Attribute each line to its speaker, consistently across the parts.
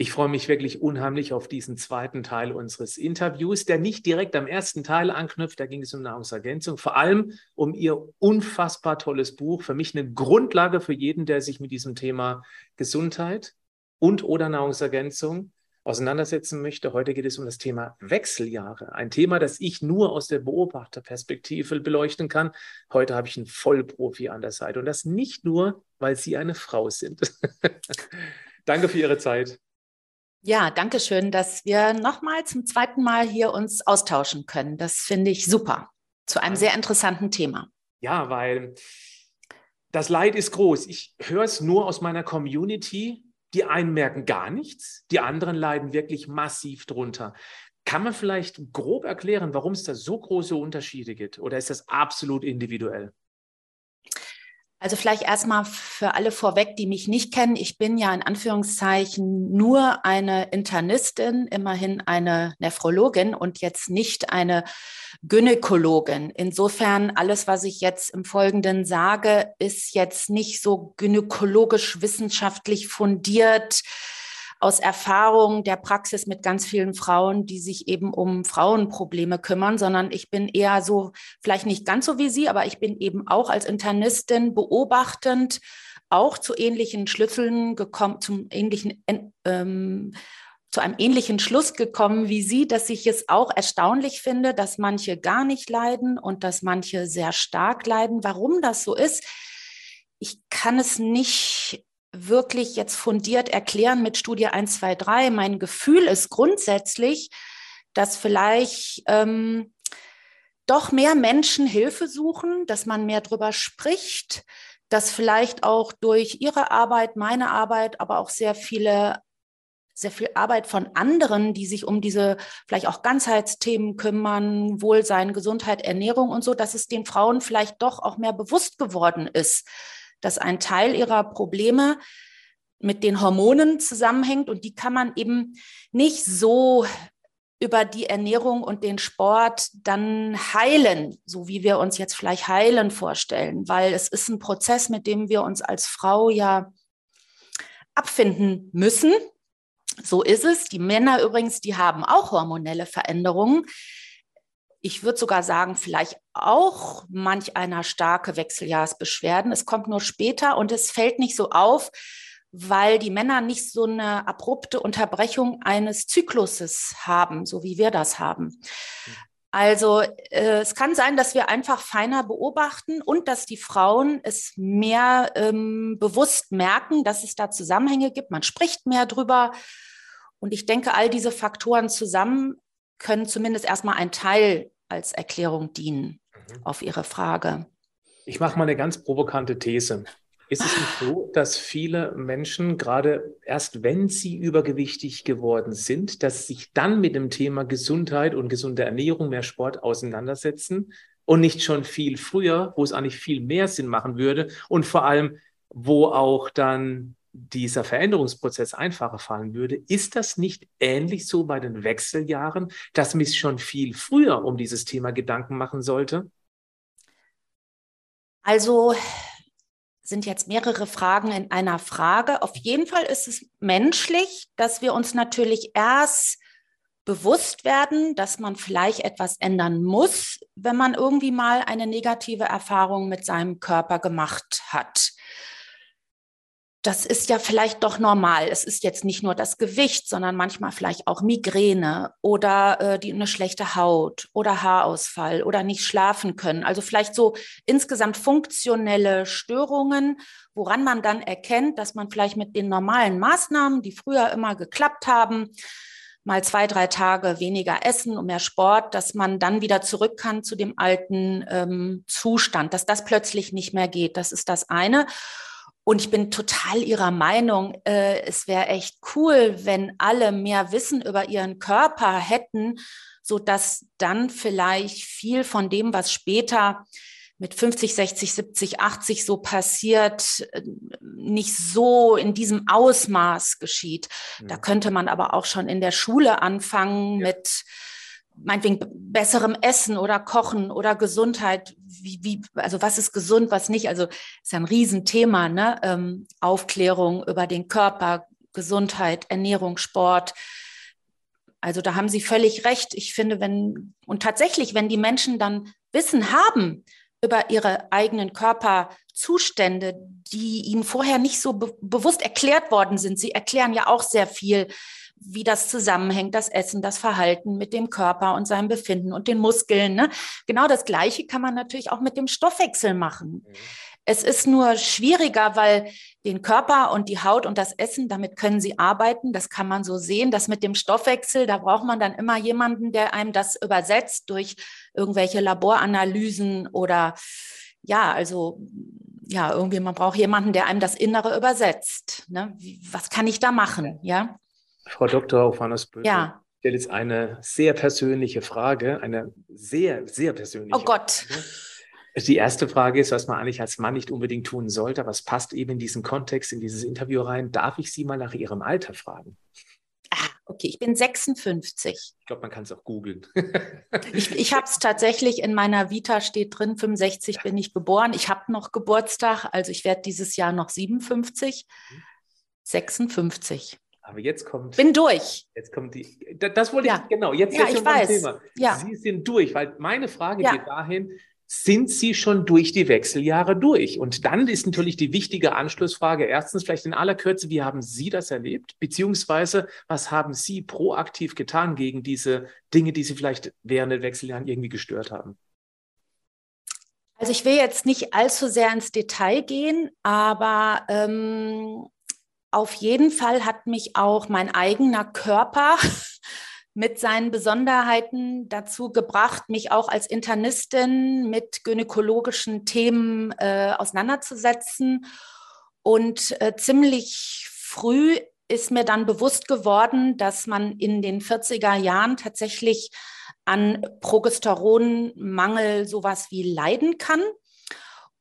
Speaker 1: Ich freue mich wirklich unheimlich auf diesen zweiten Teil unseres Interviews, der nicht direkt am ersten Teil anknüpft. Da ging es um Nahrungsergänzung, vor allem um ihr unfassbar tolles Buch. Für mich eine Grundlage für jeden, der sich mit diesem Thema Gesundheit und oder Nahrungsergänzung auseinandersetzen möchte. Heute geht es um das Thema Wechseljahre. Ein Thema, das ich nur aus der Beobachterperspektive beleuchten kann. Heute habe ich einen Vollprofi an der Seite und das nicht nur, weil Sie eine Frau sind. Danke für Ihre Zeit.
Speaker 2: Ja, danke schön, dass wir nochmal zum zweiten Mal hier uns austauschen können. Das finde ich super. Zu einem sehr interessanten Thema.
Speaker 1: Ja, weil das Leid ist groß. Ich höre es nur aus meiner Community. Die einen merken gar nichts, die anderen leiden wirklich massiv drunter. Kann man vielleicht grob erklären, warum es da so große Unterschiede gibt? Oder ist das absolut individuell?
Speaker 2: Also vielleicht erstmal für alle vorweg, die mich nicht kennen. Ich bin ja in Anführungszeichen nur eine Internistin, immerhin eine Nephrologin und jetzt nicht eine Gynäkologin. Insofern alles, was ich jetzt im Folgenden sage, ist jetzt nicht so gynäkologisch wissenschaftlich fundiert aus Erfahrung der Praxis mit ganz vielen Frauen, die sich eben um Frauenprobleme kümmern, sondern ich bin eher so, vielleicht nicht ganz so wie Sie, aber ich bin eben auch als Internistin beobachtend auch zu ähnlichen Schlüsseln gekommen, zum ähnlichen, ähm, zu einem ähnlichen Schluss gekommen wie Sie, dass ich es auch erstaunlich finde, dass manche gar nicht leiden und dass manche sehr stark leiden. Warum das so ist, ich kann es nicht wirklich jetzt fundiert erklären mit Studie 1, 2, 3. Mein Gefühl ist grundsätzlich, dass vielleicht ähm, doch mehr Menschen Hilfe suchen, dass man mehr drüber spricht, dass vielleicht auch durch ihre Arbeit, meine Arbeit, aber auch sehr viele sehr viel Arbeit von anderen, die sich um diese vielleicht auch Ganzheitsthemen kümmern, Wohlsein, Gesundheit, Ernährung und so, dass es den Frauen vielleicht doch auch mehr bewusst geworden ist, dass ein Teil ihrer Probleme mit den Hormonen zusammenhängt und die kann man eben nicht so über die Ernährung und den Sport dann heilen, so wie wir uns jetzt vielleicht heilen vorstellen, weil es ist ein Prozess, mit dem wir uns als Frau ja abfinden müssen. So ist es. Die Männer übrigens, die haben auch hormonelle Veränderungen ich würde sogar sagen, vielleicht auch manch einer starke Wechseljahrsbeschwerden. Es kommt nur später und es fällt nicht so auf, weil die Männer nicht so eine abrupte Unterbrechung eines Zykluses haben, so wie wir das haben. Also äh, es kann sein, dass wir einfach feiner beobachten und dass die Frauen es mehr ähm, bewusst merken, dass es da Zusammenhänge gibt. Man spricht mehr drüber. Und ich denke, all diese Faktoren zusammen können zumindest erstmal ein Teil als Erklärung dienen mhm. auf Ihre Frage.
Speaker 1: Ich mache mal eine ganz provokante These. Ist es nicht so, dass viele Menschen, gerade erst wenn sie übergewichtig geworden sind, dass sich dann mit dem Thema Gesundheit und gesunde Ernährung, mehr Sport auseinandersetzen und nicht schon viel früher, wo es eigentlich viel mehr Sinn machen würde und vor allem, wo auch dann dieser Veränderungsprozess einfacher fallen würde, ist das nicht ähnlich so bei den Wechseljahren, dass man sich schon viel früher um dieses Thema Gedanken machen sollte?
Speaker 2: Also sind jetzt mehrere Fragen in einer Frage. Auf jeden Fall ist es menschlich, dass wir uns natürlich erst bewusst werden, dass man vielleicht etwas ändern muss, wenn man irgendwie mal eine negative Erfahrung mit seinem Körper gemacht hat das ist ja vielleicht doch normal. Es ist jetzt nicht nur das Gewicht, sondern manchmal vielleicht auch Migräne oder äh, die, eine schlechte Haut oder Haarausfall oder nicht schlafen können. Also vielleicht so insgesamt funktionelle Störungen, woran man dann erkennt, dass man vielleicht mit den normalen Maßnahmen, die früher immer geklappt haben, mal zwei, drei Tage weniger essen und mehr Sport, dass man dann wieder zurück kann zu dem alten ähm, Zustand, dass das plötzlich nicht mehr geht. Das ist das eine. Und ich bin total ihrer Meinung, äh, es wäre echt cool, wenn alle mehr Wissen über ihren Körper hätten, so dass dann vielleicht viel von dem, was später mit 50, 60, 70, 80 so passiert, äh, nicht so in diesem Ausmaß geschieht. Da mhm. könnte man aber auch schon in der Schule anfangen ja. mit meinetwegen besserem Essen oder Kochen oder Gesundheit. Wie, wie, also was ist gesund, was nicht? Also ist ja ein Riesenthema, ne? Ähm, Aufklärung über den Körper, Gesundheit, Ernährung, Sport. Also da haben Sie völlig recht. Ich finde, wenn, und tatsächlich, wenn die Menschen dann Wissen haben über ihre eigenen Körperzustände, die ihnen vorher nicht so be bewusst erklärt worden sind, sie erklären ja auch sehr viel wie das zusammenhängt, das Essen, das Verhalten mit dem Körper und seinem Befinden und den Muskeln. Ne? Genau das Gleiche kann man natürlich auch mit dem Stoffwechsel machen. Mhm. Es ist nur schwieriger, weil den Körper und die Haut und das Essen, damit können sie arbeiten. Das kann man so sehen. Das mit dem Stoffwechsel, da braucht man dann immer jemanden, der einem das übersetzt durch irgendwelche Laboranalysen oder ja, also ja, irgendwie, man braucht jemanden, der einem das Innere übersetzt. Ne? Wie, was kann ich da machen? Ja.
Speaker 1: Frau Dr. Ofanos-Böse. Ja. Ich stelle jetzt eine sehr persönliche Frage, eine sehr, sehr persönliche
Speaker 2: Oh Gott.
Speaker 1: Frage. Die erste Frage ist, was man eigentlich als Mann nicht unbedingt tun sollte, aber es passt eben in diesen Kontext, in dieses Interview rein. Darf ich Sie mal nach Ihrem Alter fragen?
Speaker 2: Ah, okay, ich bin 56.
Speaker 1: Ich glaube, man kann es auch googeln.
Speaker 2: ich ich habe es tatsächlich in meiner Vita steht drin, 65 bin ich geboren. Ich habe noch Geburtstag, also ich werde dieses Jahr noch 57. 56.
Speaker 1: Aber jetzt kommt.
Speaker 2: Bin durch.
Speaker 1: Jetzt kommt die. Das wollte
Speaker 2: ja.
Speaker 1: ich, genau, jetzt
Speaker 2: ja, ich weiß.
Speaker 1: Thema.
Speaker 2: Ja.
Speaker 1: Sie sind durch, weil meine Frage ja. geht dahin, sind Sie schon durch die Wechseljahre durch? Und dann ist natürlich die wichtige Anschlussfrage, erstens vielleicht in aller Kürze, wie haben Sie das erlebt? Beziehungsweise, was haben Sie proaktiv getan gegen diese Dinge, die Sie vielleicht während den Wechseljahren irgendwie gestört haben?
Speaker 2: Also ich will jetzt nicht allzu sehr ins Detail gehen, aber ähm, auf jeden Fall hat mich auch mein eigener Körper mit seinen Besonderheiten dazu gebracht, mich auch als Internistin mit gynäkologischen Themen äh, auseinanderzusetzen. Und äh, ziemlich früh ist mir dann bewusst geworden, dass man in den 40er Jahren tatsächlich an Progesteronmangel sowas wie leiden kann.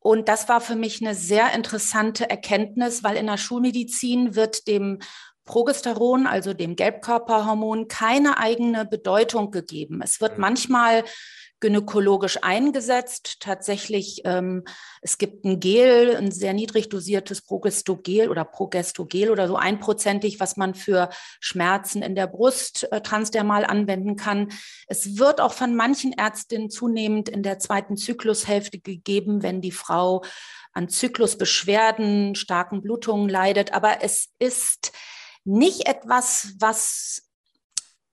Speaker 2: Und das war für mich eine sehr interessante Erkenntnis, weil in der Schulmedizin wird dem Progesteron, also dem Gelbkörperhormon, keine eigene Bedeutung gegeben. Es wird mhm. manchmal gynäkologisch eingesetzt. Tatsächlich, ähm, es gibt ein Gel, ein sehr niedrig dosiertes Progestogel oder Progestogel oder so einprozentig, was man für Schmerzen in der Brust äh, transdermal anwenden kann. Es wird auch von manchen Ärztinnen zunehmend in der zweiten Zyklushälfte gegeben, wenn die Frau an Zyklusbeschwerden, starken Blutungen leidet. Aber es ist nicht etwas, was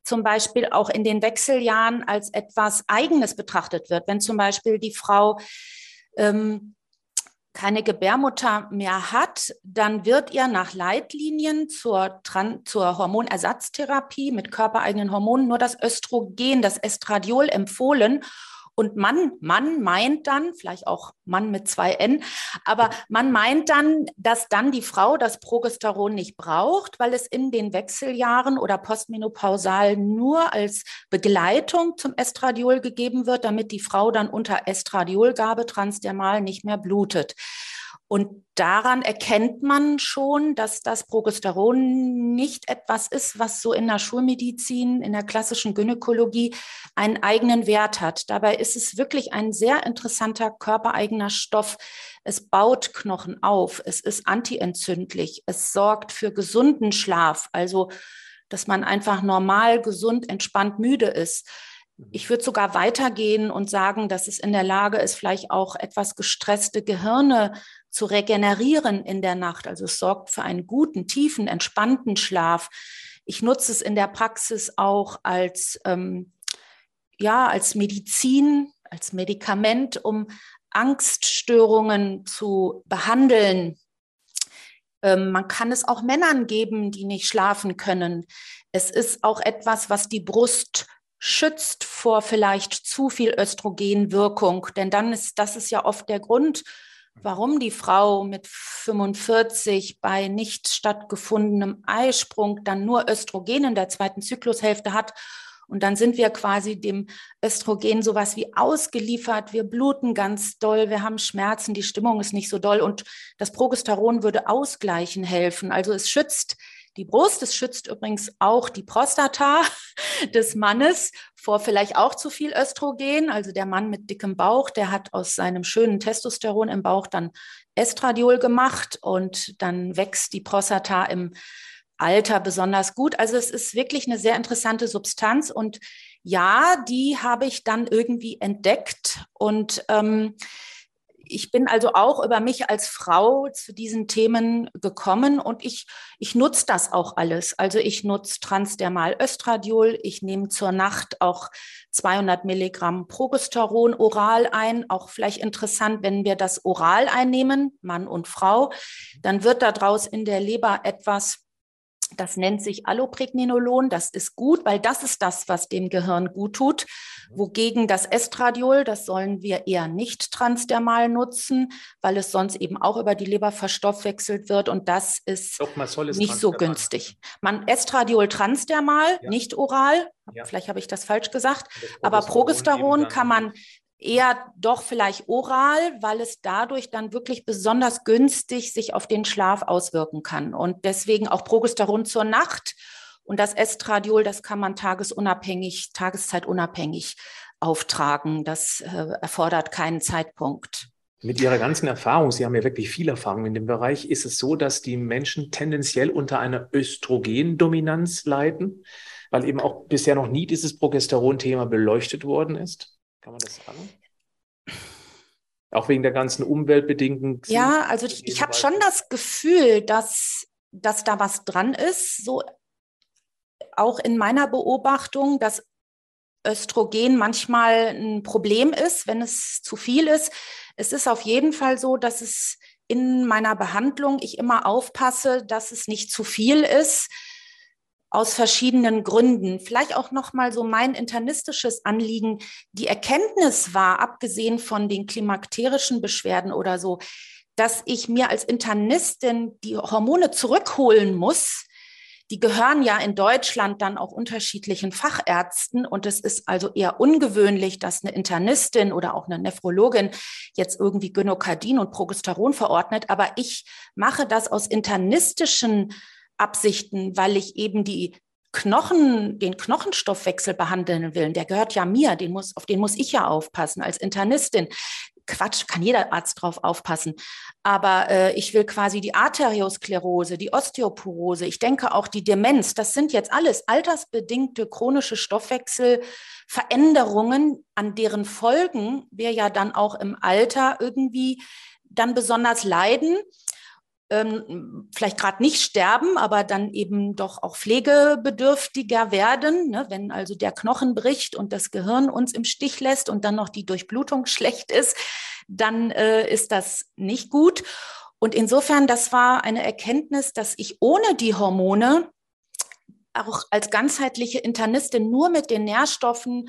Speaker 2: zum Beispiel auch in den Wechseljahren als etwas Eigenes betrachtet wird. Wenn zum Beispiel die Frau ähm, keine Gebärmutter mehr hat, dann wird ihr nach Leitlinien zur, Tran zur Hormonersatztherapie mit körpereigenen Hormonen nur das Östrogen, das Estradiol empfohlen. Und man, man meint dann, vielleicht auch Mann mit zwei N, aber man meint dann, dass dann die Frau das Progesteron nicht braucht, weil es in den Wechseljahren oder postmenopausal nur als Begleitung zum Estradiol gegeben wird, damit die Frau dann unter Estradiolgabe transdermal nicht mehr blutet. Und daran erkennt man schon, dass das Progesteron nicht etwas ist, was so in der Schulmedizin, in der klassischen Gynäkologie einen eigenen Wert hat. Dabei ist es wirklich ein sehr interessanter körpereigener Stoff. Es baut Knochen auf, es ist antientzündlich, es sorgt für gesunden Schlaf, also dass man einfach normal, gesund, entspannt, müde ist. Ich würde sogar weitergehen und sagen, dass es in der Lage ist, vielleicht auch etwas gestresste Gehirne zu regenerieren in der Nacht. Also es sorgt für einen guten, tiefen, entspannten Schlaf. Ich nutze es in der Praxis auch als, ähm, ja, als Medizin, als Medikament, um Angststörungen zu behandeln. Ähm, man kann es auch Männern geben, die nicht schlafen können. Es ist auch etwas, was die Brust schützt vor vielleicht zu viel Östrogenwirkung, denn dann ist das ist ja oft der Grund, warum die Frau mit 45 bei nicht stattgefundenem Eisprung dann nur Östrogen in der zweiten Zyklushälfte hat Und dann sind wir quasi dem Östrogen sowas wie ausgeliefert. Wir bluten ganz doll, wir haben Schmerzen, die Stimmung ist nicht so doll. Und das Progesteron würde ausgleichen helfen. Also es schützt die Brust. Es schützt übrigens auch die Prostata des Mannes vor vielleicht auch zu viel Östrogen. Also der Mann mit dickem Bauch, der hat aus seinem schönen Testosteron im Bauch dann Estradiol gemacht und dann wächst die Prostata im Alter besonders gut. Also es ist wirklich eine sehr interessante Substanz und ja, die habe ich dann irgendwie entdeckt und ähm, ich bin also auch über mich als Frau zu diesen Themen gekommen und ich, ich nutze das auch alles. Also ich nutze Transdermal Östradiol, ich nehme zur Nacht auch 200 Milligramm Progesteron oral ein. Auch vielleicht interessant, wenn wir das oral einnehmen, Mann und Frau, dann wird daraus in der Leber etwas das nennt sich Allopregnenolon. Das ist gut, weil das ist das, was dem Gehirn gut tut. Mhm. Wogegen das Estradiol, das sollen wir eher nicht transdermal nutzen, weil es sonst eben auch über die Leber verstoffwechselt wird und das ist Doch, nicht so günstig. Man Estradiol transdermal, ja. nicht oral. Ja. Vielleicht habe ich das falsch gesagt. Das aber Progesteron kann man eher doch vielleicht oral, weil es dadurch dann wirklich besonders günstig sich auf den Schlaf auswirken kann. Und deswegen auch Progesteron zur Nacht. Und das Estradiol, das kann man tagesunabhängig, tageszeitunabhängig auftragen. Das äh, erfordert keinen Zeitpunkt.
Speaker 1: Mit Ihrer ganzen Erfahrung, Sie haben ja wirklich viel Erfahrung in dem Bereich, ist es so, dass die Menschen tendenziell unter einer Östrogendominanz leiden, weil eben auch bisher noch nie dieses Progesteron-Thema beleuchtet worden ist? Kann man das sagen? Auch wegen der ganzen umweltbedingten.
Speaker 2: Ja, also ich, ich habe schon das Gefühl, dass, dass da was dran ist. So auch in meiner Beobachtung, dass Östrogen manchmal ein Problem ist, wenn es zu viel ist. Es ist auf jeden Fall so, dass es in meiner Behandlung ich immer aufpasse, dass es nicht zu viel ist aus verschiedenen Gründen. Vielleicht auch noch mal so mein internistisches Anliegen. Die Erkenntnis war, abgesehen von den klimakterischen Beschwerden oder so, dass ich mir als Internistin die Hormone zurückholen muss. Die gehören ja in Deutschland dann auch unterschiedlichen Fachärzten und es ist also eher ungewöhnlich, dass eine Internistin oder auch eine Nephrologin jetzt irgendwie Gynokardin und Progesteron verordnet. Aber ich mache das aus internistischen Absichten, weil ich eben die Knochen, den Knochenstoffwechsel behandeln will. Der gehört ja mir, den muss, auf den muss ich ja aufpassen als Internistin. Quatsch, kann jeder Arzt drauf aufpassen. Aber äh, ich will quasi die Arteriosklerose, die Osteoporose, ich denke auch die Demenz, das sind jetzt alles altersbedingte chronische Stoffwechselveränderungen, an deren Folgen wir ja dann auch im Alter irgendwie dann besonders leiden ähm, vielleicht gerade nicht sterben, aber dann eben doch auch pflegebedürftiger werden. Ne? Wenn also der Knochen bricht und das Gehirn uns im Stich lässt und dann noch die Durchblutung schlecht ist, dann äh, ist das nicht gut. Und insofern, das war eine Erkenntnis, dass ich ohne die Hormone auch als ganzheitliche Internistin nur mit den Nährstoffen,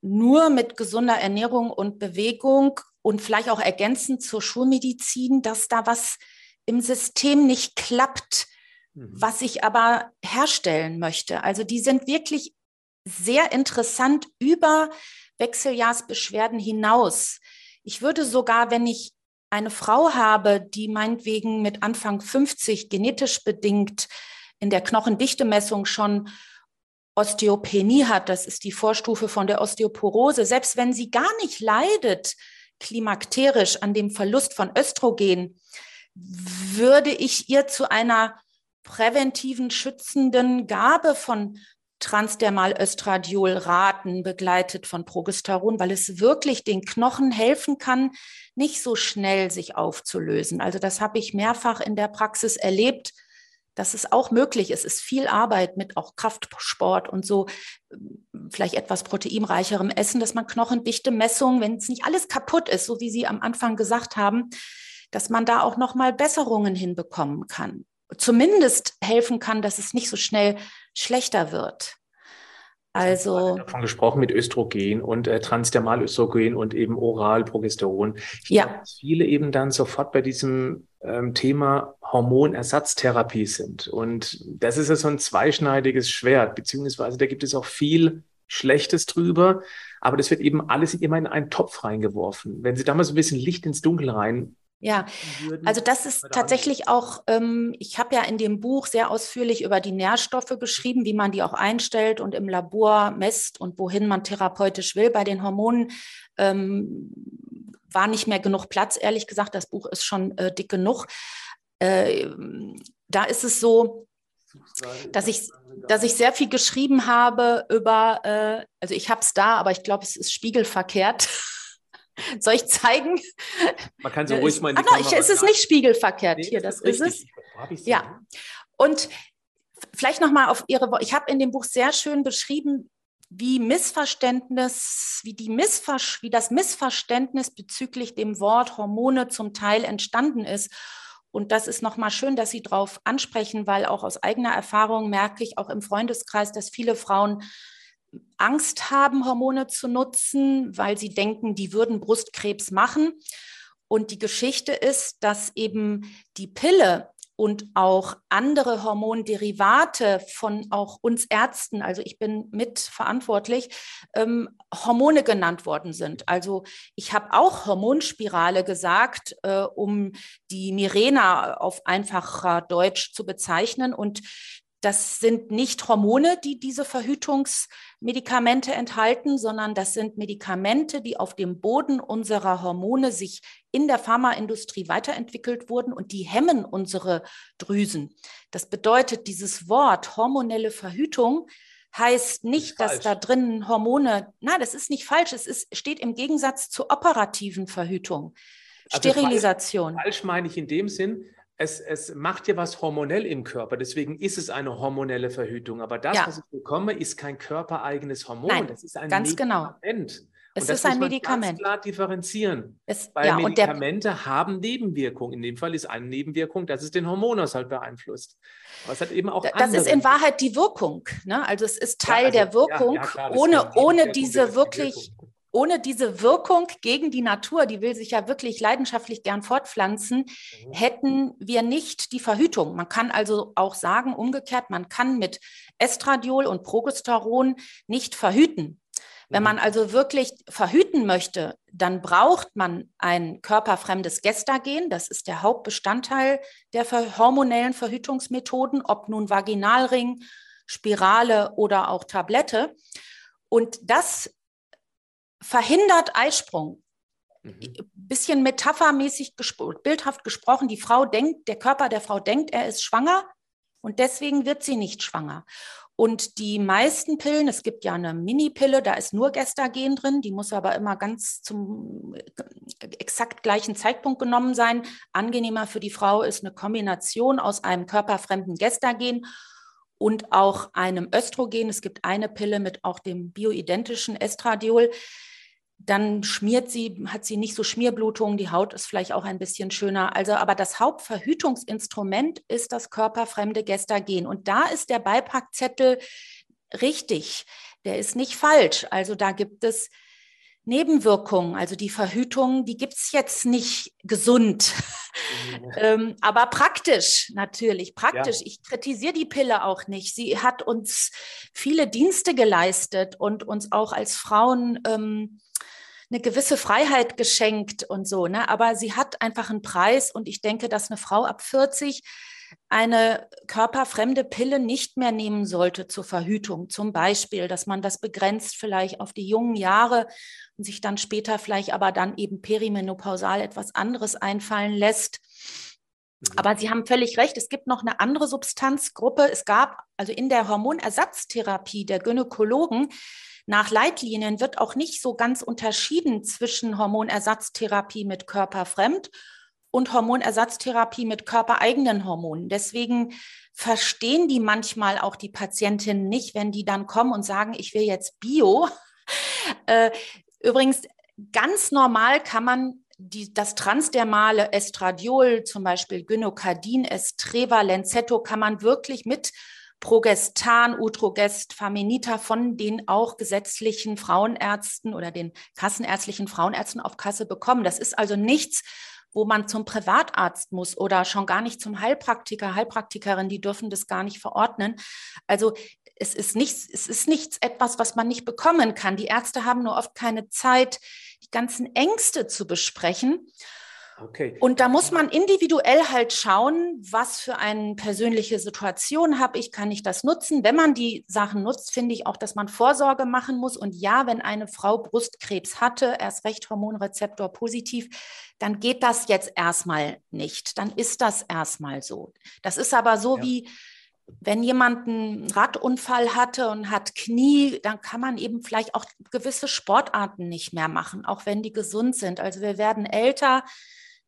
Speaker 2: nur mit gesunder Ernährung und Bewegung und vielleicht auch ergänzend zur Schulmedizin, dass da was im System nicht klappt, mhm. was ich aber herstellen möchte. Also die sind wirklich sehr interessant über Wechseljahrsbeschwerden hinaus. Ich würde sogar, wenn ich eine Frau habe, die meinetwegen mit Anfang 50 genetisch bedingt in der Knochendichtemessung schon Osteopenie hat, das ist die Vorstufe von der Osteoporose, selbst wenn sie gar nicht leidet, klimakterisch an dem Verlust von Östrogen, würde ich ihr zu einer präventiven, schützenden Gabe von Transdermalöstradiol raten, begleitet von Progesteron, weil es wirklich den Knochen helfen kann, nicht so schnell sich aufzulösen. Also das habe ich mehrfach in der Praxis erlebt, dass es auch möglich ist. Es ist viel Arbeit mit auch Kraftsport und so, vielleicht etwas proteinreicherem Essen, dass man knochendichte Messungen, wenn es nicht alles kaputt ist, so wie Sie am Anfang gesagt haben, dass man da auch noch mal Besserungen hinbekommen kann. Zumindest helfen kann, dass es nicht so schnell schlechter wird. Also
Speaker 1: davon gesprochen mit Östrogen und äh, Transdermalöstrogen und eben Oralprogesteron. Ich
Speaker 2: ja.
Speaker 1: glaube, viele eben dann sofort bei diesem ähm, Thema Hormonersatztherapie sind. Und das ist ja so ein zweischneidiges Schwert, beziehungsweise da gibt es auch viel Schlechtes drüber, aber das wird eben alles immer in einen Topf reingeworfen. Wenn Sie da mal so ein bisschen Licht ins Dunkel rein
Speaker 2: ja, also das ist tatsächlich auch, ähm, ich habe ja in dem Buch sehr ausführlich über die Nährstoffe geschrieben, wie man die auch einstellt und im Labor messt und wohin man therapeutisch will. Bei den Hormonen ähm, war nicht mehr genug Platz, ehrlich gesagt. Das Buch ist schon äh, dick genug. Äh, da ist es so, dass ich, dass ich sehr viel geschrieben habe über, äh, also ich habe es da, aber ich glaube, es ist spiegelverkehrt. Soll ich zeigen?
Speaker 1: Man kann so ruhig mal in
Speaker 2: die ah, no, Es ist nicht spiegelverkehrt nee, hier, das ist, ist es. Ja. Und vielleicht nochmal auf Ihre, ich habe in dem Buch sehr schön beschrieben, wie Missverständnis, wie, die Missver wie das Missverständnis bezüglich dem Wort Hormone zum Teil entstanden ist. Und das ist nochmal schön, dass Sie darauf ansprechen, weil auch aus eigener Erfahrung merke ich auch im Freundeskreis, dass viele Frauen Angst haben, Hormone zu nutzen, weil sie denken, die würden Brustkrebs machen. Und die Geschichte ist, dass eben die Pille und auch andere Hormonderivate von auch uns Ärzten, also ich bin mitverantwortlich, ähm, Hormone genannt worden sind. Also ich habe auch Hormonspirale gesagt, äh, um die Mirena auf einfacher Deutsch zu bezeichnen. Und das sind nicht Hormone, die diese Verhütungsmedikamente enthalten, sondern das sind Medikamente, die auf dem Boden unserer Hormone sich in der Pharmaindustrie weiterentwickelt wurden und die hemmen unsere Drüsen. Das bedeutet, dieses Wort hormonelle Verhütung heißt nicht, dass da drin Hormone, na, das ist nicht falsch, es ist, steht im Gegensatz zur operativen Verhütung. Also Sterilisation.
Speaker 1: Falsch, falsch meine ich in dem Sinn, es, es macht ja was hormonell im Körper, deswegen ist es eine hormonelle Verhütung. Aber das, ja. was ich bekomme, ist kein körpereigenes Hormon.
Speaker 2: Nein,
Speaker 1: das ist ein
Speaker 2: ganz genau.
Speaker 1: Medikament.
Speaker 2: Genau. Es ist ein Medikament. Ganz
Speaker 1: klar differenzieren. Es, Weil ja, Medikamente der, haben Nebenwirkungen. In dem Fall ist eine Nebenwirkung, dass es den Hormonaushalt beeinflusst.
Speaker 2: Aber es hat eben auch Das andere. ist in Wahrheit die Wirkung. Ne? Also es ist Teil ja, also, der Wirkung, ja, klar, ohne, ohne diese wirklich ohne diese Wirkung gegen die Natur, die will sich ja wirklich leidenschaftlich gern fortpflanzen, mhm. hätten wir nicht die Verhütung. Man kann also auch sagen, umgekehrt, man kann mit Estradiol und Progesteron nicht verhüten. Wenn man mhm. also wirklich verhüten möchte, dann braucht man ein körperfremdes Gestagen. Das ist der Hauptbestandteil der hormonellen Verhütungsmethoden, ob nun Vaginalring, Spirale oder auch Tablette. Und das verhindert Eisprung. Mhm. Bisschen metaphermäßig, gespro bildhaft gesprochen, die Frau denkt, der Körper der Frau denkt, er ist schwanger und deswegen wird sie nicht schwanger. Und die meisten Pillen, es gibt ja eine Mini-Pille, da ist nur Gestagen drin, die muss aber immer ganz zum exakt gleichen Zeitpunkt genommen sein. Angenehmer für die Frau ist eine Kombination aus einem körperfremden Gestagen und auch einem Östrogen. Es gibt eine Pille mit auch dem bioidentischen Estradiol dann schmiert sie, hat sie nicht so Schmierblutungen, die Haut ist vielleicht auch ein bisschen schöner. Also, aber das Hauptverhütungsinstrument ist das körperfremde Gestagen. Und da ist der Beipackzettel richtig. Der ist nicht falsch. Also da gibt es Nebenwirkungen. Also die Verhütung, die gibt es jetzt nicht gesund, ähm, aber praktisch natürlich. Praktisch. Ja. Ich kritisiere die Pille auch nicht. Sie hat uns viele Dienste geleistet und uns auch als Frauen ähm, eine gewisse Freiheit geschenkt und so, ne? Aber sie hat einfach einen Preis und ich denke, dass eine Frau ab 40 eine körperfremde Pille nicht mehr nehmen sollte zur Verhütung. Zum Beispiel, dass man das begrenzt vielleicht auf die jungen Jahre und sich dann später vielleicht aber dann eben perimenopausal etwas anderes einfallen lässt. Mhm. Aber Sie haben völlig recht, es gibt noch eine andere Substanzgruppe. Es gab also in der Hormonersatztherapie der Gynäkologen nach Leitlinien wird auch nicht so ganz unterschieden zwischen Hormonersatztherapie mit körperfremd und Hormonersatztherapie mit körpereigenen Hormonen. Deswegen verstehen die manchmal auch die Patientinnen nicht, wenn die dann kommen und sagen, ich will jetzt Bio. Äh, übrigens, ganz normal kann man die, das transdermale Estradiol, zum Beispiel Gynokardin, Estreva, Lenzetto, kann man wirklich mit Progestan, Utrogest, Faminita von den auch gesetzlichen Frauenärzten oder den kassenärztlichen Frauenärzten auf Kasse bekommen. Das ist also nichts, wo man zum Privatarzt muss oder schon gar nicht zum Heilpraktiker, Heilpraktikerin, die dürfen das gar nicht verordnen. Also es ist nichts, es ist nichts etwas, was man nicht bekommen kann. Die Ärzte haben nur oft keine Zeit, die ganzen Ängste zu besprechen. Okay. Und da muss man individuell halt schauen, was für eine persönliche Situation habe ich, kann ich das nutzen. Wenn man die Sachen nutzt, finde ich auch, dass man Vorsorge machen muss. Und ja, wenn eine Frau Brustkrebs hatte, erst recht Hormonrezeptor positiv, dann geht das jetzt erstmal nicht. Dann ist das erstmal so. Das ist aber so ja. wie wenn jemand einen Radunfall hatte und hat Knie, dann kann man eben vielleicht auch gewisse Sportarten nicht mehr machen, auch wenn die gesund sind. Also wir werden älter,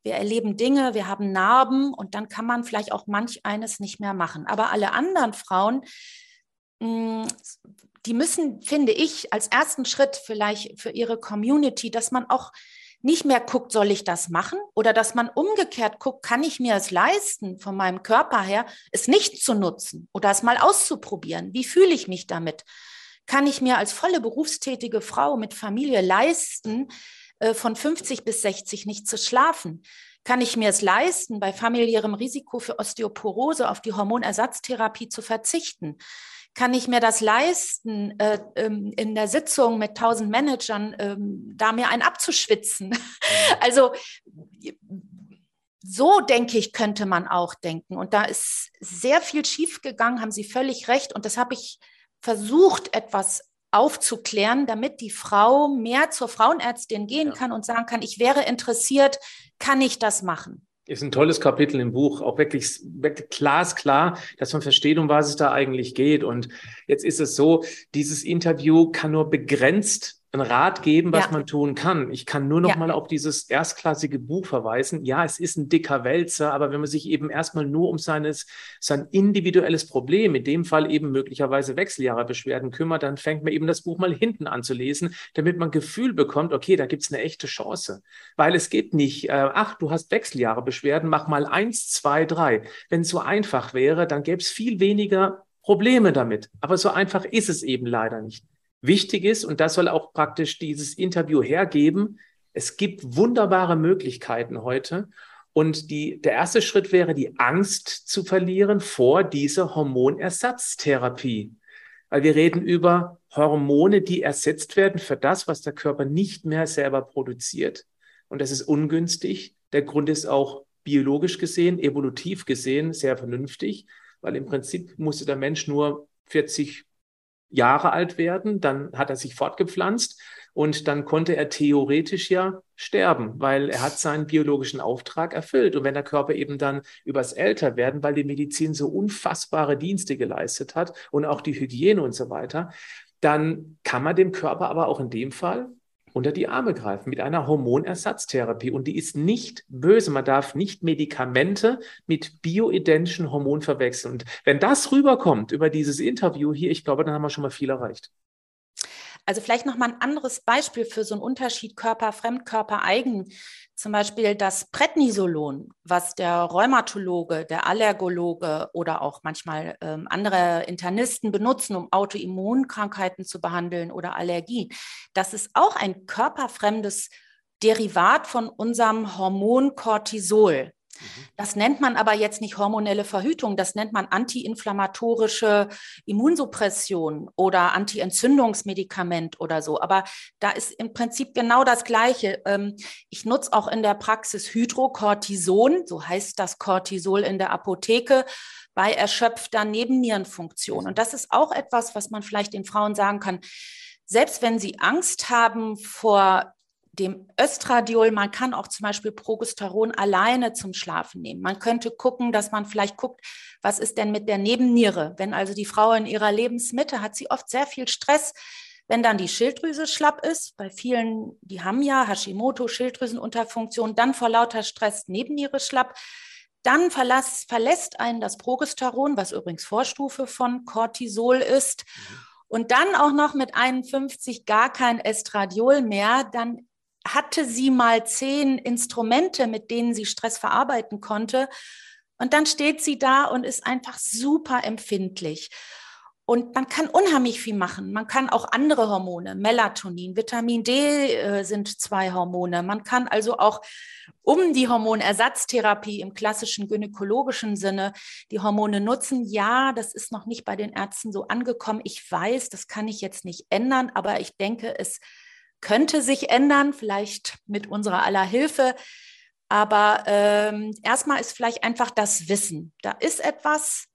Speaker 2: wir erleben Dinge, wir haben Narben und dann kann man vielleicht auch manch eines nicht mehr machen. Aber alle anderen Frauen, mm, die müssen, finde ich, als ersten Schritt vielleicht für ihre Community, dass man auch nicht mehr guckt, soll ich das machen? Oder dass man umgekehrt guckt, kann ich mir es leisten, von meinem Körper her, es nicht zu nutzen oder es mal auszuprobieren? Wie fühle ich mich damit? Kann ich mir als volle berufstätige Frau mit Familie leisten, von 50 bis 60 nicht zu schlafen? Kann ich mir es leisten, bei familiärem Risiko für Osteoporose auf die Hormonersatztherapie zu verzichten? Kann ich mir das leisten, äh, ähm, in der Sitzung mit tausend Managern ähm, da mir einen abzuschwitzen? Mhm. Also so denke ich, könnte man auch denken. Und da ist sehr viel schiefgegangen, haben Sie völlig recht. Und das habe ich versucht, etwas aufzuklären, damit die Frau mehr zur Frauenärztin gehen ja. kann und sagen kann, ich wäre interessiert, kann ich das machen?
Speaker 1: Ist ein tolles Kapitel im Buch, auch wirklich, wirklich glasklar, dass man versteht, um was es da eigentlich geht. Und jetzt ist es so, dieses Interview kann nur begrenzt einen Rat geben, was ja. man tun kann. Ich kann nur noch ja. mal auf dieses erstklassige Buch verweisen. Ja, es ist ein dicker Wälzer, aber wenn man sich eben erstmal nur um seines, sein individuelles Problem, in dem Fall eben möglicherweise Wechseljahrebeschwerden kümmert, dann fängt man eben das Buch mal hinten an zu lesen, damit man Gefühl bekommt, okay, da gibt's eine echte Chance. Weil es geht nicht, äh, ach, du hast Wechseljahrebeschwerden, mach mal eins, zwei, drei. Wenn es so einfach wäre, dann gäbe es viel weniger Probleme damit. Aber so einfach ist es eben leider nicht wichtig ist, und das soll auch praktisch dieses Interview hergeben, es gibt wunderbare Möglichkeiten heute. Und die, der erste Schritt wäre, die Angst zu verlieren vor dieser Hormonersatztherapie. Weil wir reden über Hormone, die ersetzt werden für das, was der Körper nicht mehr selber produziert. Und das ist ungünstig. Der Grund ist auch biologisch gesehen, evolutiv gesehen sehr vernünftig, weil im Prinzip musste der Mensch nur 40 Jahre alt werden, dann hat er sich fortgepflanzt und dann konnte er theoretisch ja sterben, weil er hat seinen biologischen Auftrag erfüllt. Und wenn der Körper eben dann übers Älterwerden, weil die Medizin so unfassbare Dienste geleistet hat und auch die Hygiene und so weiter, dann kann man dem Körper aber auch in dem Fall unter die Arme greifen mit einer Hormonersatztherapie. Und die ist nicht böse. Man darf nicht Medikamente mit bioidentischen Hormonen verwechseln. Und wenn das rüberkommt über dieses Interview hier, ich glaube, dann haben wir schon mal viel erreicht.
Speaker 2: Also vielleicht noch mal ein anderes Beispiel für so einen Unterschied Körper, Fremdkörper, Eigen. Zum Beispiel das Prednisolon, was der Rheumatologe, der Allergologe oder auch manchmal ähm, andere Internisten benutzen, um Autoimmunkrankheiten zu behandeln oder Allergien. Das ist auch ein körperfremdes Derivat von unserem Hormon Cortisol. Mhm. Das nennt man aber jetzt nicht hormonelle Verhütung, das nennt man antiinflammatorische Immunsuppression oder Antientzündungsmedikament oder so. Aber da ist im Prinzip genau das Gleiche. Ähm, ich nutze auch in der Praxis Hydrocortison, so heißt das Cortisol in der Apotheke, bei erschöpfter Nebennierenfunktion. Und das ist auch etwas, was man vielleicht den Frauen sagen kann. Selbst wenn sie Angst haben vor dem Östradiol, man kann auch zum Beispiel Progesteron alleine zum Schlafen nehmen. Man könnte gucken, dass man vielleicht guckt, was ist denn mit der Nebenniere? Wenn also die Frau in ihrer Lebensmitte hat sie oft sehr viel Stress, wenn dann die Schilddrüse schlapp ist, bei vielen, die haben ja Hashimoto, Schilddrüsenunterfunktion, dann vor lauter Stress Nebenniere schlapp, dann verlass, verlässt einen das Progesteron, was übrigens Vorstufe von Cortisol ist. Mhm. Und dann auch noch mit 51 gar kein Estradiol mehr, dann hatte sie mal zehn Instrumente, mit denen sie Stress verarbeiten konnte. Und dann steht sie da und ist einfach super empfindlich. Und man kann unheimlich viel machen. Man kann auch andere Hormone, Melatonin, Vitamin D äh, sind zwei Hormone. Man kann also auch um die Hormonersatztherapie im klassischen gynäkologischen Sinne die Hormone nutzen. Ja, das ist noch nicht bei den Ärzten so angekommen. Ich weiß, das kann ich jetzt nicht ändern, aber ich denke, es könnte sich ändern, vielleicht mit unserer aller Hilfe. Aber ähm, erstmal ist vielleicht einfach das Wissen. Da ist etwas,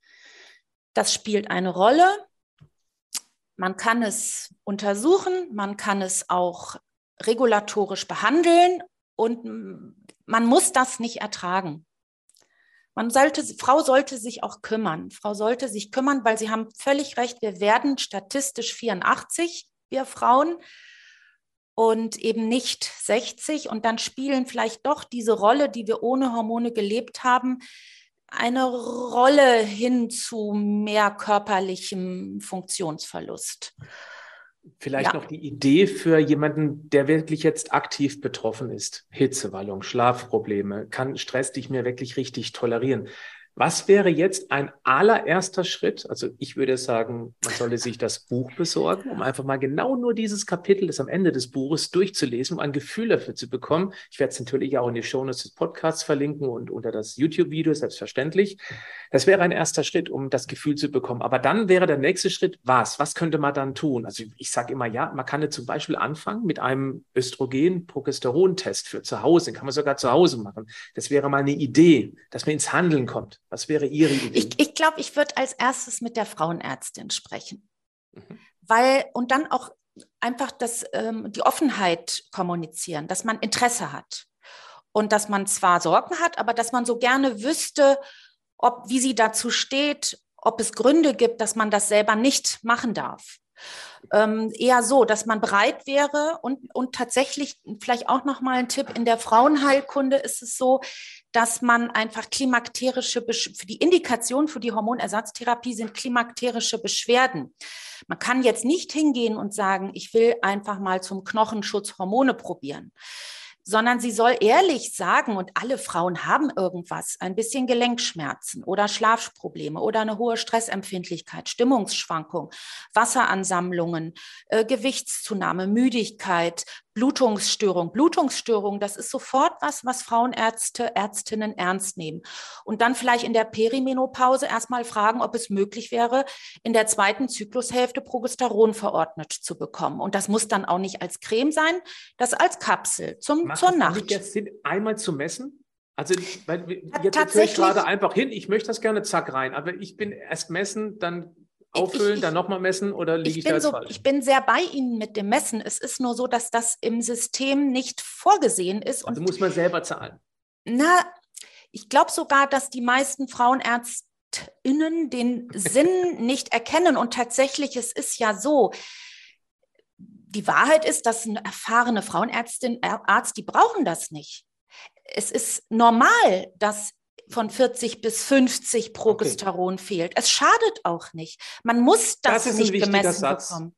Speaker 2: das spielt eine Rolle. Man kann es untersuchen, man kann es auch regulatorisch behandeln und man muss das nicht ertragen. Man sollte, Frau sollte sich auch kümmern. Frau sollte sich kümmern, weil Sie haben völlig recht, wir werden statistisch 84, wir Frauen, und eben nicht 60. Und dann spielen vielleicht doch diese Rolle, die wir ohne Hormone gelebt haben, eine Rolle hin zu mehr körperlichem Funktionsverlust.
Speaker 1: Vielleicht ja. noch die Idee für jemanden, der wirklich jetzt aktiv betroffen ist. Hitzewallung, Schlafprobleme, kann Stress nicht mehr wirklich richtig tolerieren. Was wäre jetzt ein allererster Schritt? Also ich würde sagen, man sollte sich das Buch besorgen, um einfach mal genau nur dieses Kapitel, das am Ende des Buches durchzulesen, um ein Gefühl dafür zu bekommen. Ich werde es natürlich auch in die Shownotes des Podcasts verlinken und unter das YouTube-Video, selbstverständlich. Das wäre ein erster Schritt, um das Gefühl zu bekommen. Aber dann wäre der nächste Schritt, was? Was könnte man dann tun? Also ich sage immer, ja, man kann zum Beispiel anfangen mit einem Östrogen-Progesteron-Test für zu Hause. Den kann man sogar zu Hause machen. Das wäre mal eine Idee, dass man ins Handeln kommt. Was wäre Ihre Idee?
Speaker 2: Ich, ich glaube, ich würde als erstes mit der Frauenärztin sprechen. Mhm. Weil, und dann auch einfach das, ähm, die Offenheit kommunizieren, dass man Interesse hat. Und dass man zwar Sorgen hat, aber dass man so gerne wüsste, ob, wie sie dazu steht, ob es Gründe gibt, dass man das selber nicht machen darf. Ähm, eher so, dass man bereit wäre und, und tatsächlich vielleicht auch noch mal ein Tipp in der Frauenheilkunde ist es so, dass man einfach klimakterische, für die Indikation für die Hormonersatztherapie sind klimakterische Beschwerden. Man kann jetzt nicht hingehen und sagen, ich will einfach mal zum Knochenschutz Hormone probieren sondern sie soll ehrlich sagen, und alle Frauen haben irgendwas, ein bisschen Gelenkschmerzen oder Schlafprobleme oder eine hohe Stressempfindlichkeit, Stimmungsschwankung, Wasseransammlungen, äh, Gewichtszunahme, Müdigkeit, Blutungsstörung. Blutungsstörung, das ist sofort was, was Frauenärzte, Ärztinnen ernst nehmen. Und dann vielleicht in der Perimenopause erstmal fragen, ob es möglich wäre, in der zweiten Zyklushälfte Progesteron verordnet zu bekommen. Und das muss dann auch nicht als Creme sein, das als Kapsel zum, Macht zur Nacht. Macht
Speaker 1: jetzt Sinn, einmal zu messen? Also weil, jetzt erzähle ich gerade einfach hin, ich möchte das gerne zack rein, aber ich bin erst messen, dann auffüllen, ich, dann nochmal messen oder liege ich, ich da
Speaker 2: so,
Speaker 1: falsch?
Speaker 2: Ich bin sehr bei Ihnen mit dem Messen. Es ist nur so, dass das im System nicht vorgesehen ist.
Speaker 1: Also muss man selber zahlen.
Speaker 2: Na, ich glaube sogar, dass die meisten Frauenärztinnen den Sinn nicht erkennen. Und tatsächlich, es ist ja so, die Wahrheit ist, dass eine erfahrene Frauenärztin, Arzt, die brauchen das nicht. Es ist normal, dass von 40 bis 50 Progesteron okay. fehlt. Es schadet auch nicht. Man muss das, das nicht gemessen Satz. bekommen.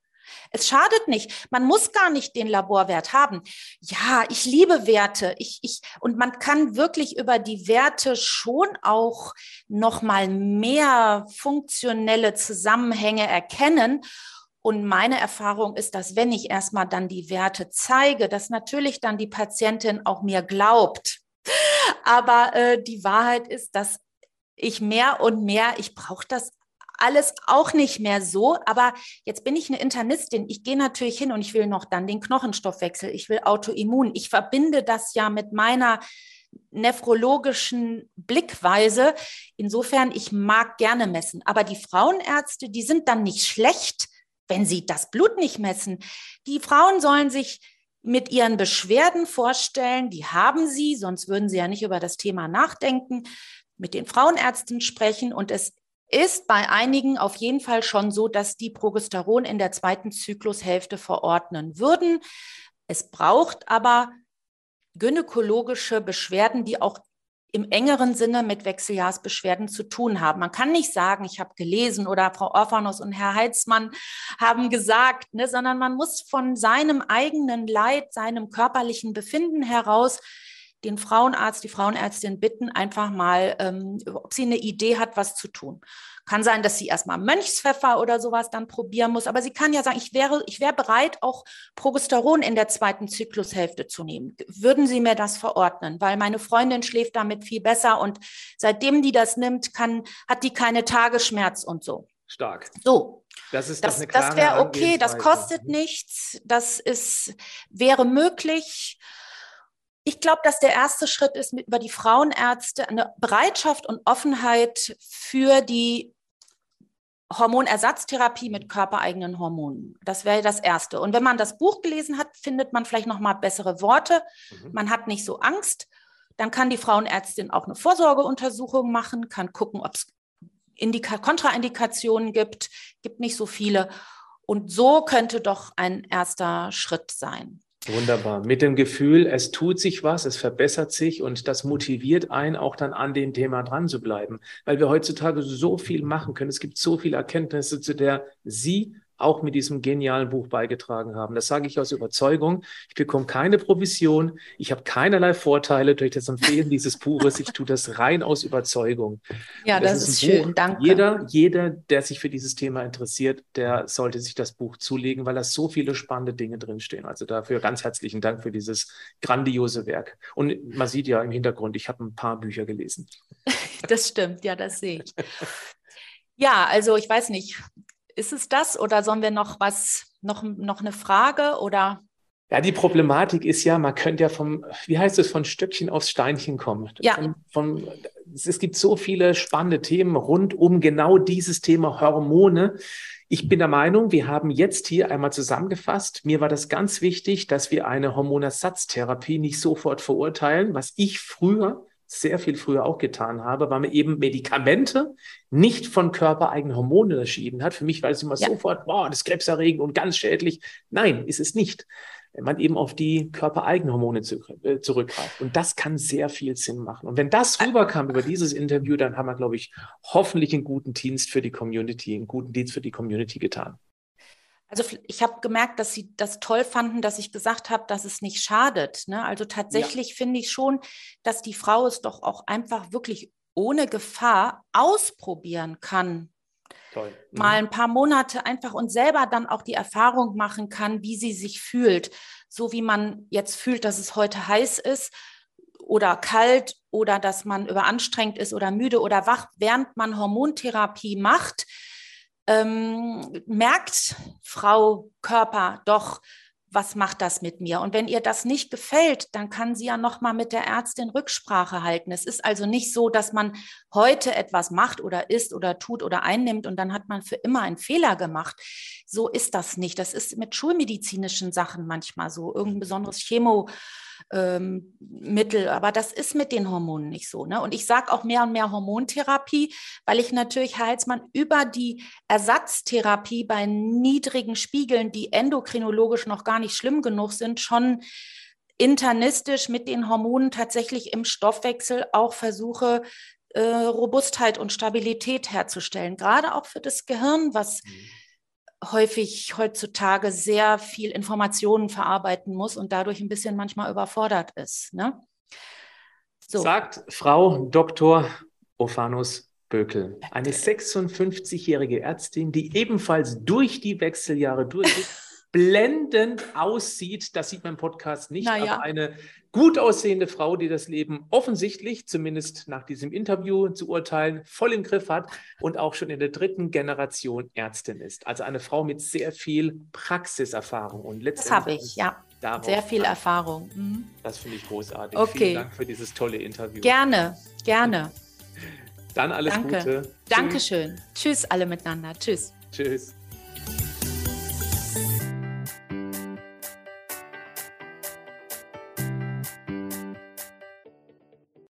Speaker 2: Es schadet nicht. Man muss gar nicht den Laborwert haben. Ja, ich liebe Werte. Ich, ich, und man kann wirklich über die Werte schon auch noch mal mehr funktionelle Zusammenhänge erkennen. Und meine Erfahrung ist, dass wenn ich erstmal dann die Werte zeige, dass natürlich dann die Patientin auch mir glaubt. Aber äh, die Wahrheit ist, dass ich mehr und mehr, ich brauche das alles auch nicht mehr so. Aber jetzt bin ich eine Internistin. Ich gehe natürlich hin und ich will noch dann den Knochenstoffwechsel. Ich will Autoimmun. Ich verbinde das ja mit meiner nephrologischen Blickweise. Insofern, ich mag gerne messen. Aber die Frauenärzte, die sind dann nicht schlecht, wenn sie das Blut nicht messen. Die Frauen sollen sich mit ihren Beschwerden vorstellen, die haben sie, sonst würden sie ja nicht über das Thema nachdenken, mit den Frauenärzten sprechen und es ist bei einigen auf jeden Fall schon so, dass die Progesteron in der zweiten Zyklushälfte verordnen würden. Es braucht aber gynäkologische Beschwerden, die auch im engeren Sinne mit Wechseljahrsbeschwerden zu tun haben. Man kann nicht sagen, ich habe gelesen oder Frau Orphanos und Herr Heitzmann haben gesagt, ne, sondern man muss von seinem eigenen Leid, seinem körperlichen Befinden heraus den Frauenarzt, die Frauenärztin bitten, einfach mal, ähm, ob sie eine Idee hat, was zu tun. Kann sein, dass sie erstmal Mönchspfeffer oder sowas dann probieren muss, aber sie kann ja sagen, ich wäre, ich wäre bereit, auch Progesteron in der zweiten Zyklushälfte zu nehmen. Würden Sie mir das verordnen? Weil meine Freundin schläft damit viel besser und seitdem die das nimmt, kann, hat die keine Tagesschmerz und so.
Speaker 1: Stark.
Speaker 2: So,
Speaker 1: das ist
Speaker 2: das, das wäre okay, das kostet nichts, das ist, wäre möglich. Ich glaube, dass der erste Schritt ist, mit, über die Frauenärzte eine Bereitschaft und Offenheit für die Hormonersatztherapie mit körpereigenen Hormonen. Das wäre das Erste. Und wenn man das Buch gelesen hat, findet man vielleicht noch mal bessere Worte. Mhm. Man hat nicht so Angst. Dann kann die Frauenärztin auch eine Vorsorgeuntersuchung machen, kann gucken, ob es Indika Kontraindikationen gibt, gibt nicht so viele. Und so könnte doch ein erster Schritt sein.
Speaker 1: Wunderbar. Mit dem Gefühl, es tut sich was, es verbessert sich und das motiviert einen auch dann an dem Thema dran zu bleiben, weil wir heutzutage so viel machen können. Es gibt so viele Erkenntnisse, zu der Sie auch mit diesem genialen Buch beigetragen haben. Das sage ich aus Überzeugung. Ich bekomme keine Provision. Ich habe keinerlei Vorteile durch das Empfehlen dieses Buches. Ich tue das rein aus Überzeugung.
Speaker 2: Ja, das, das, ist, schön. Buch. Danke.
Speaker 1: Jeder, jeder, der sich für dieses Thema interessiert, der sollte sich das Buch zulegen, weil da so viele spannende Dinge drinstehen. Also dafür ganz herzlichen Dank für dieses grandiose Werk. Und man sieht ja im Hintergrund, ich habe ein paar Bücher gelesen.
Speaker 2: Das stimmt, ja, das sehe ich. Ja, also ich weiß nicht, ist es das oder sollen wir noch was, noch, noch eine Frage oder?
Speaker 1: Ja, die Problematik ist ja, man könnte ja vom, wie heißt es, von Stöckchen aufs Steinchen kommen.
Speaker 2: Ja.
Speaker 1: Von, von, es gibt so viele spannende Themen rund um genau dieses Thema Hormone. Ich bin der Meinung, wir haben jetzt hier einmal zusammengefasst. Mir war das ganz wichtig, dass wir eine Hormonersatztherapie nicht sofort verurteilen, was ich früher sehr viel früher auch getan habe, weil man eben Medikamente nicht von körpereigenen Hormonen unterschieden hat. Für mich war es immer ja. sofort, boah, das ist krebserregend und ganz schädlich. Nein, ist es nicht. Wenn man eben auf die körpereigenen Hormone äh, zurückgreift. Und das kann sehr viel Sinn machen. Und wenn das rüberkam über dieses Interview, dann haben wir, glaube ich, hoffentlich einen guten Dienst für die Community, einen guten Dienst für die Community getan.
Speaker 2: Also ich habe gemerkt, dass sie das toll fanden, dass ich gesagt habe, dass es nicht schadet. Ne? Also tatsächlich ja. finde ich schon, dass die Frau es doch auch einfach wirklich ohne Gefahr ausprobieren kann. Toll. Mhm. Mal ein paar Monate einfach und selber dann auch die Erfahrung machen kann, wie sie sich fühlt. So wie man jetzt fühlt, dass es heute heiß ist oder kalt oder dass man überanstrengt ist oder müde oder wach, während man Hormontherapie macht ähm, merkt Frau Körper doch, was macht das mit mir? Und wenn ihr das nicht gefällt, dann kann sie ja noch mal mit der Ärztin Rücksprache halten. Es ist also nicht so, dass man heute etwas macht oder isst oder tut oder einnimmt und dann hat man für immer einen Fehler gemacht. So ist das nicht. Das ist mit schulmedizinischen Sachen manchmal so, irgendein besonderes Chemo ähm, Mittel. Aber das ist mit den Hormonen nicht so. Ne? Und ich sage auch mehr und mehr Hormontherapie, weil ich natürlich Heilsmann über die Ersatztherapie bei niedrigen Spiegeln, die endokrinologisch noch gar nicht schlimm genug sind, schon internistisch mit den Hormonen tatsächlich im Stoffwechsel auch versuche, äh, Robustheit und Stabilität herzustellen, gerade auch für das Gehirn, was mhm häufig heutzutage sehr viel Informationen verarbeiten muss und dadurch ein bisschen manchmal überfordert ist. Ne?
Speaker 1: So. Sagt Frau Dr. Ophanus Bökel, eine 56-jährige Ärztin, die ebenfalls durch die Wechseljahre durch blendend aussieht. Das sieht man im Podcast nicht, naja. aber eine gut aussehende Frau, die das Leben offensichtlich, zumindest nach diesem Interview zu urteilen, voll im Griff hat und auch schon in der dritten Generation Ärztin ist. Also eine Frau mit sehr viel Praxiserfahrung und.
Speaker 2: Das habe ich, ja. Sehr viel Erfahrung.
Speaker 1: Mhm. Das finde ich großartig.
Speaker 2: Okay.
Speaker 1: Vielen Dank für dieses tolle Interview.
Speaker 2: Gerne, gerne.
Speaker 1: Dann alles
Speaker 2: Danke.
Speaker 1: Gute.
Speaker 2: Dankeschön. Tschüss. Tschüss alle miteinander. Tschüss.
Speaker 1: Tschüss.